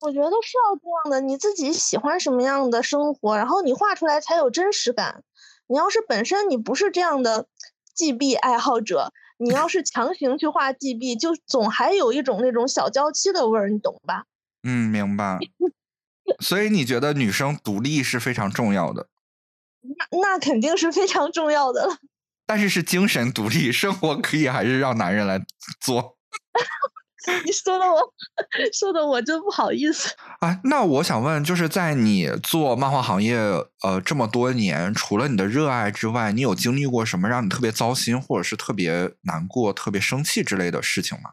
Speaker 1: 我觉得是要这样的，你自己喜欢什么样的生活，然后你画出来才有真实感。你要是本身你不是这样的 GB 爱好者，你要是强行去画 GB，就总还有一种那种小娇妻的味儿，你懂吧？
Speaker 2: 嗯，明白。所以你觉得女生独立是非常重要的，
Speaker 1: 那那肯定是非常重要的了。
Speaker 2: 但是是精神独立，生活可以还是让男人来做。
Speaker 1: 你说的我，说的我真不好意思。
Speaker 2: 啊，那我想问，就是在你做漫画行业呃这么多年，除了你的热爱之外，你有经历过什么让你特别糟心，或者是特别难过、特别生气之类的事情吗？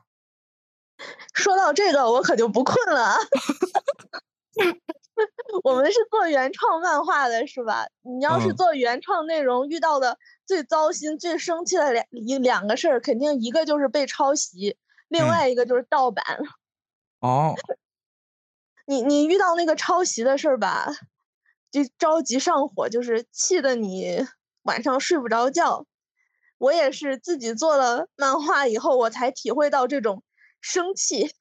Speaker 1: 说到这个，我可就不困了啊。我们是做原创漫画的，是吧？你要是
Speaker 2: 嗯
Speaker 1: 做原创内容，遇到的最糟心、最生气的两一两个事儿，肯定一个就是被抄袭，另
Speaker 2: 嗯
Speaker 1: 外一个就是盗版。
Speaker 2: 哦，
Speaker 1: 你你遇到那个抄袭的事儿吧，就着急上火，就是气得你晚上睡不着觉。我也是自己做了漫画以后，我才体会到这种生气，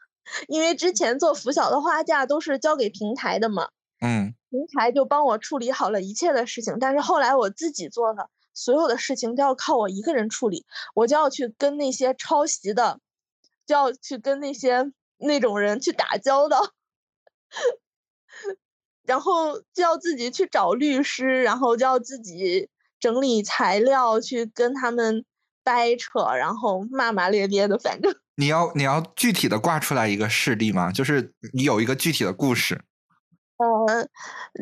Speaker 1: 因为之前做拂晓的画架都是交给平台的嘛，
Speaker 2: 嗯，
Speaker 1: 平台就帮我处理好了一切的事情，但是后来我自己做了所有的事情都要靠我一个人处理，我就要去跟那些抄袭的，就要去跟那些那种人去打交道，然后就要自己去找律师，然后就要自己整理材料，去跟他们掰扯，然后骂骂咧咧的，反正。
Speaker 2: 你要你要具体的挂出来一个事例吗？就是你有一个具体的故事。
Speaker 1: 呃，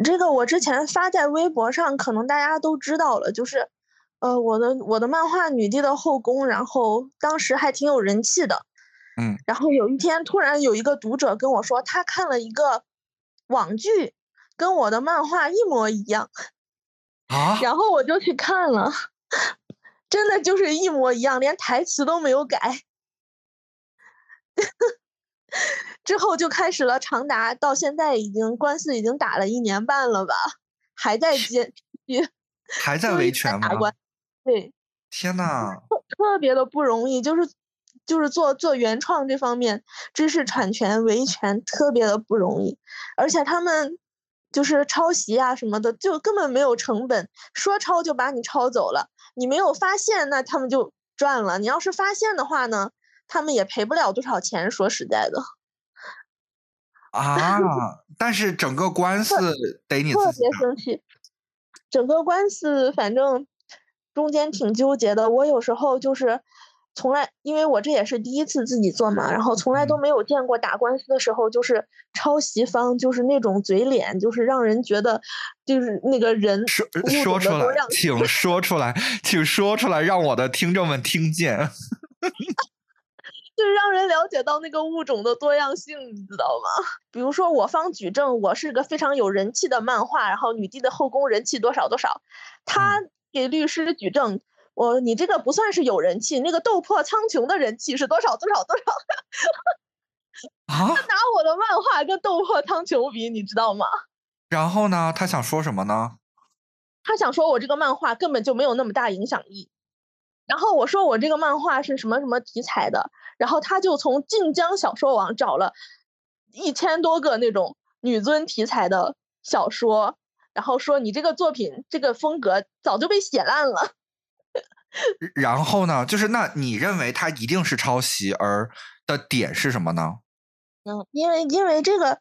Speaker 1: 这个我之前发在微博上，可能大家都知道了，就是，呃，我的我的漫画《女帝的后宫》，然后当时还挺有人气的，
Speaker 2: 嗯，
Speaker 1: 然后有一天突然有一个读者跟我说，他看了一个网剧，跟我的漫画一模一样，
Speaker 2: 啊，
Speaker 1: 然后我就去看了，真的就是一模一样，连台词都没有改。之后就开始了长达到现在已经官司已经打了一年半了吧，还在接续，
Speaker 2: 还在维权吗？
Speaker 1: 对，
Speaker 2: 天呐，
Speaker 1: 特别的不容易，就是就是做做原创这方面，知识产权维权特别的不容易，而且他们就是抄袭啊什么的，就根本没有成本，说抄就把你抄走了，你没有发现，那他们就赚了。你要是发现的话呢，他们也赔不了多少钱。说实在的，
Speaker 2: 啊！但是整个官司得你
Speaker 1: 特别。生气。整个官司反正中间挺纠结的，我有时候就是从来，因为我这也是第一次自己做嘛，然后从来都
Speaker 2: 嗯
Speaker 1: 没有见过打官司的时候，就是抄袭方就是那种嘴脸，就是让人觉得就是那个人
Speaker 2: 说说出来请说出来，请说出来，让我的听众们听见。
Speaker 1: 就是让人了解到那个物种的多样性，你知道吗？比如说我方举证，我是个非常有人气的漫画，然后女帝的后宫人气多少多少，他给律师举证，我你这个不算是有人气，那个斗破苍穹的人气是多少多少多少？
Speaker 2: 啊，
Speaker 1: 拿我的漫画跟斗破苍穹比，你知道吗？
Speaker 2: 然后呢？他想说什么呢？
Speaker 1: 他想说我这个漫画根本就没有那么大影响力。然后我说我这个漫画是什么什么题材的，然后他就从晋江小说网找了一千多个那种女尊题材的小说，然后说你这个作品这个风格早就被写烂了。
Speaker 2: 然后呢？就是那你认为他一定是抄袭，而的点是什么呢？
Speaker 1: 嗯，因为因为这个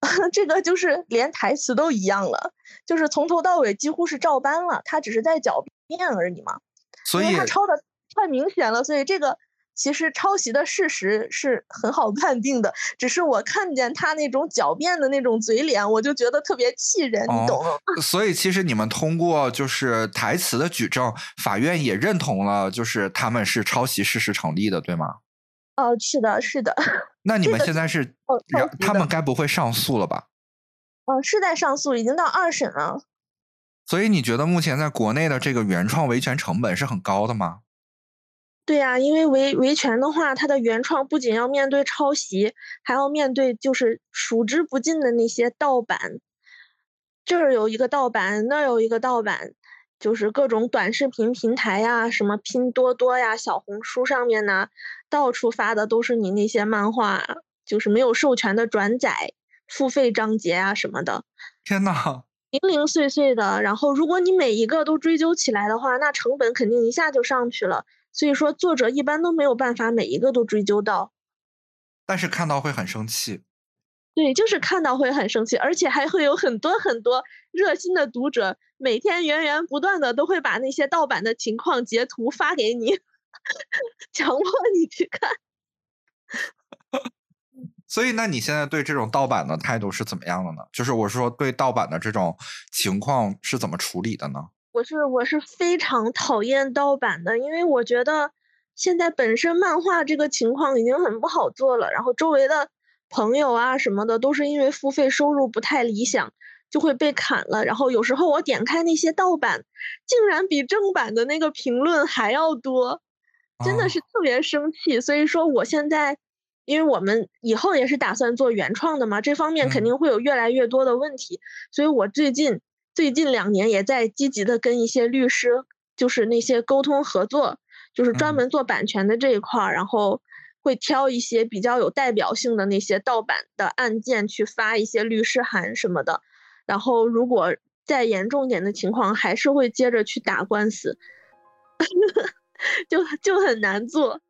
Speaker 1: 这个就是连台词都一样了，就是从头到尾几乎是照搬了，他只是在狡辩而已嘛。
Speaker 2: 所以
Speaker 1: 他抄的太明显了，所以这个其实抄袭的事实是很好判定的。只是我看见他那种狡辩的那种嘴脸，我就觉得特别气人，你懂吗？
Speaker 2: 所以其实你们通过就是台词的举证，法院也认同了，就是他们是抄袭事实成立的，对吗？
Speaker 1: 哦，是的，是的。
Speaker 2: 那你们现在是
Speaker 1: 哦
Speaker 2: 他们该不会上诉了吧？
Speaker 1: 哦，是在上诉，已经到二审了。
Speaker 2: 所以你觉得目前在国内的这个原创维权成本是很高的吗？
Speaker 1: 对呀、因为维维权的话，它的原创不仅要面对抄袭，还要面对就是数之不尽的那些盗版。这儿有一个盗版，那儿有一个盗版，就是各种短视频平台呀，什么拼多多呀、小红书上面呐，到处发的都是你那些漫画，就是没有授权的转载、付费章节啊什么的。
Speaker 2: 天呐，
Speaker 1: 零零碎碎的，然后如果你每一个都追究起来的话，那成本肯定一下就上去了。所以说，作者一般都没有办法每一个都追究到。
Speaker 2: 但是看到会很生气。
Speaker 1: 对，就是看到会很生气，而且还会有很多很多热心的读者，每天源源不断的都会把那些盗版的情况截图发给你，强迫你去看。
Speaker 2: 所以，那你现在对这种盗版的态度是怎么样的呢？就是我是说，对盗版的这种情况是怎么处理的呢？
Speaker 1: 我是我是非常讨厌盗版的，因为我觉得现在本身漫画这个情况已经很不好做了，然后周围的朋友啊什么的都是因为付费收入不太理想，就会被砍了。然后有时候我点开那些盗版，竟然比正版的那个评论还要多，真的
Speaker 2: 哦
Speaker 1: 是特别生气。所以说我现在，因为我们以后也是打算做原创的嘛，这方面肯
Speaker 2: 嗯
Speaker 1: 定会有越来越多的问题，所以我最近最近两年也在积极的跟一些律师，就是那些沟通合作，就是专
Speaker 2: 嗯。
Speaker 1: 门做版权的这一块儿，然后会挑一些比较有代表性的那些盗版的案件去发一些律师函什么的，然后如果再严重点的情况，还是会接着去打官司，就就很难做。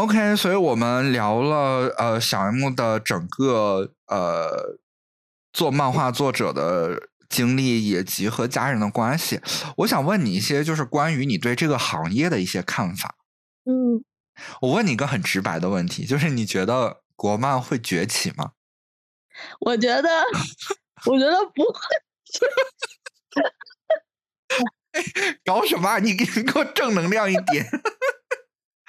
Speaker 2: OK，所以我们聊了呃小 M 的整个呃做漫画作者的经历，以及和家人的关系。我想问你一些就是关于你对这个行业的一些看法。
Speaker 1: 嗯，
Speaker 2: 我问你一个很直白的问题，就是你觉得国漫会崛起吗？
Speaker 1: 我觉得，我觉得不会。
Speaker 2: 搞什么啊？你给你 给我正能量一点。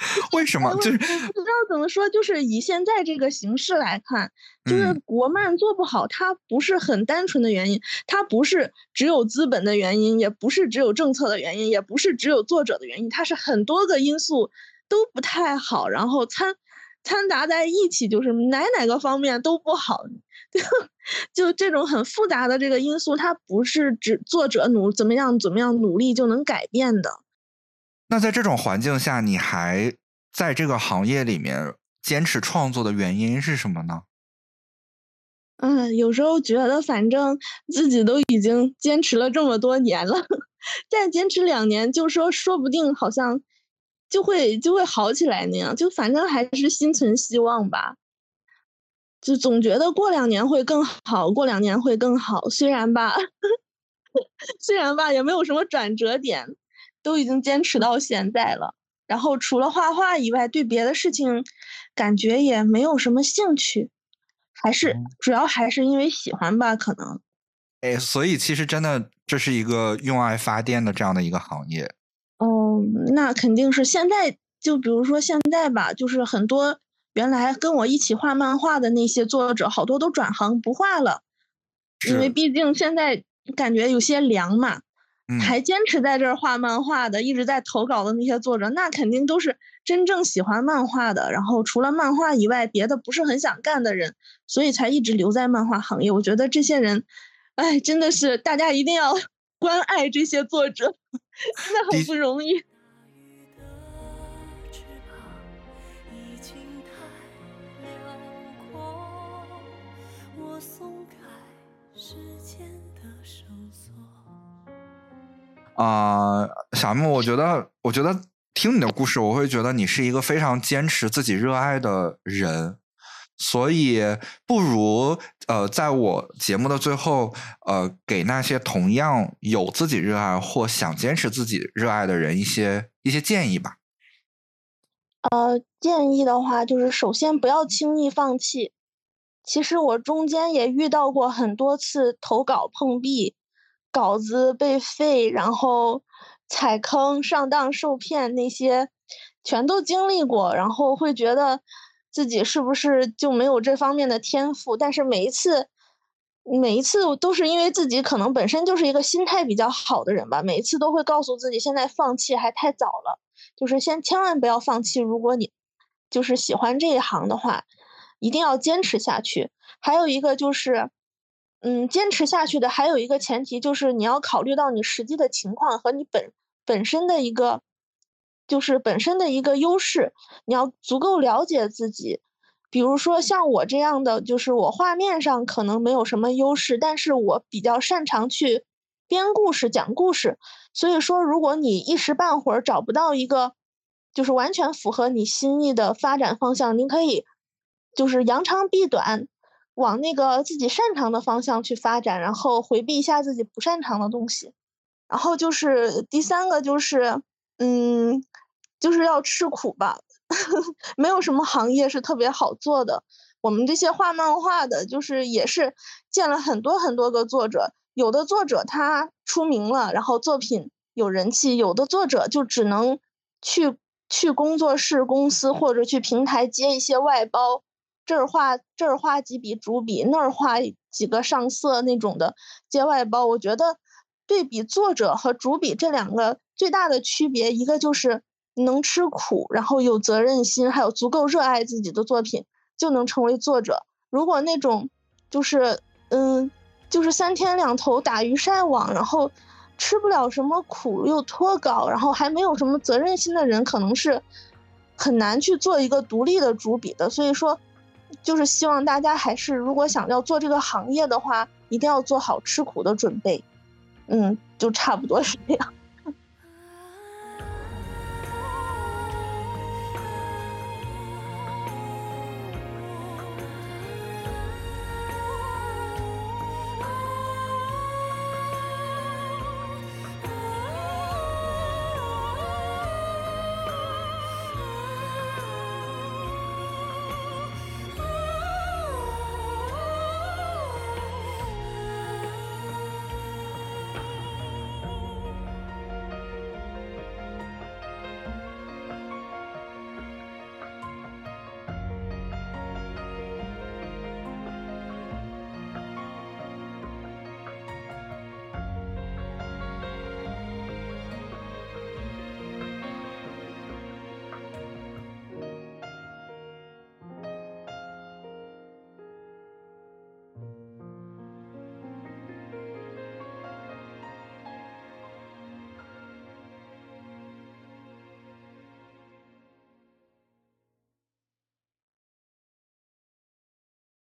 Speaker 2: 为什么？就是
Speaker 1: 我不知道怎么说，就是以现在这个形式来看，就是
Speaker 2: 嗯
Speaker 1: 国漫做不好，它不是很单纯的原因，它不是只有资本的原因，也不是只有政策的原因，也不是只有作者的原因，它是很多个因素都不太好，然后掺掺杂在一起，就是哪哪个方面都不好。就就这种很复杂的这个因素，它不是指作者努怎么样怎么样努力就能改变的。
Speaker 2: 那在这种环境下，你还在这个行业里面坚持创作的原因是什么呢？
Speaker 1: 嗯，有时候觉得反正自己都已经坚持了这么多年了，再坚持两年，就说说不定好像就会就会好起来那样，就反正还是心存希望吧。就总觉得过两年会更好，过两年会更好。虽然吧，虽然吧，也没有什么转折点，都已经坚持到现在了。然后除了画画以外，对别的事情感觉也没有什么兴趣，还是主要还是因为喜欢吧，可能。
Speaker 2: 哎，所以其实真的这是一个用爱发电的这样的一个行业。
Speaker 1: 哦，那肯定是现在就比如说现在吧，就是很多原来跟我一起画漫画的那些作者，好多都转行不画了，因为毕竟现在感觉有些凉嘛。还坚持在这儿画漫画的，一直在投稿的那些作者，那肯定都是真正喜欢漫画的。然后除了漫画以外，别的不是很想干的人，所以才一直留在漫画行业。我觉得这些人。哎，真的是大家一定要 关爱这些作者，真的很不容易。
Speaker 2: 啊，小木，我觉得，我觉得听你的故事，我会觉得你是一个非常坚持自己热爱的人。所以，不如呃，在我节目的最后，呃，给那些同样有自己热爱或想坚持自己热爱的人一些一些建议吧。
Speaker 1: 呃，建议的话，就是首先不要轻易放弃。其实我中间也遇到过很多次投稿碰壁，稿子被废，然后踩坑、上当受骗那些，全都经历过，然后会觉得。自己是不是就没有这方面的天赋？但是每一次，每一次都是因为自己可能本身就是一个心态比较好的人吧。每一次都会告诉自己，现在放弃还太早了，就是先千万不要放弃。如果你就是喜欢这一行的话，一定要坚持下去。还有一个就是，嗯，坚持下去的还有一个前提就是你要考虑到你实际的情况和你本本身的一个。就是本身的一个优势，你要足够了解自己。比如说像我这样的，就是我画面上可能没有什么优势，但是我比较擅长去编故事、讲故事。所以说，如果你一时半会儿找不到一个就是完全符合你心意的发展方向，您可以就是扬长避短，往那个自己擅长的方向去发展，然后回避一下自己不擅长的东西。然后就是第三个就是，嗯。就是要吃苦吧，没有什么行业是特别好做的。我们这些画漫画的，就是也是见了很多很多个作者，有的作者他出名了，然后作品有人气；有的作者就只能去去工作室、公司或者去平台接一些外包，这儿画这儿画几笔主笔，那儿画几个上色那种的接外包。我觉得对比作者和主笔这两个最大的区别，一个就是。能吃苦，然后有责任心，还有足够热爱自己的作品，就能成为作者。如果那种，就是，嗯，就是三天两头打鱼晒网，然后吃不了什么苦，又脱稿，然后还没有什么责任心的人，可能是很难去做一个独立的主笔的。所以说，就是希望大家还是，如果想要做这个行业的话，一定要做好吃苦的准备。嗯，就差不多是这样。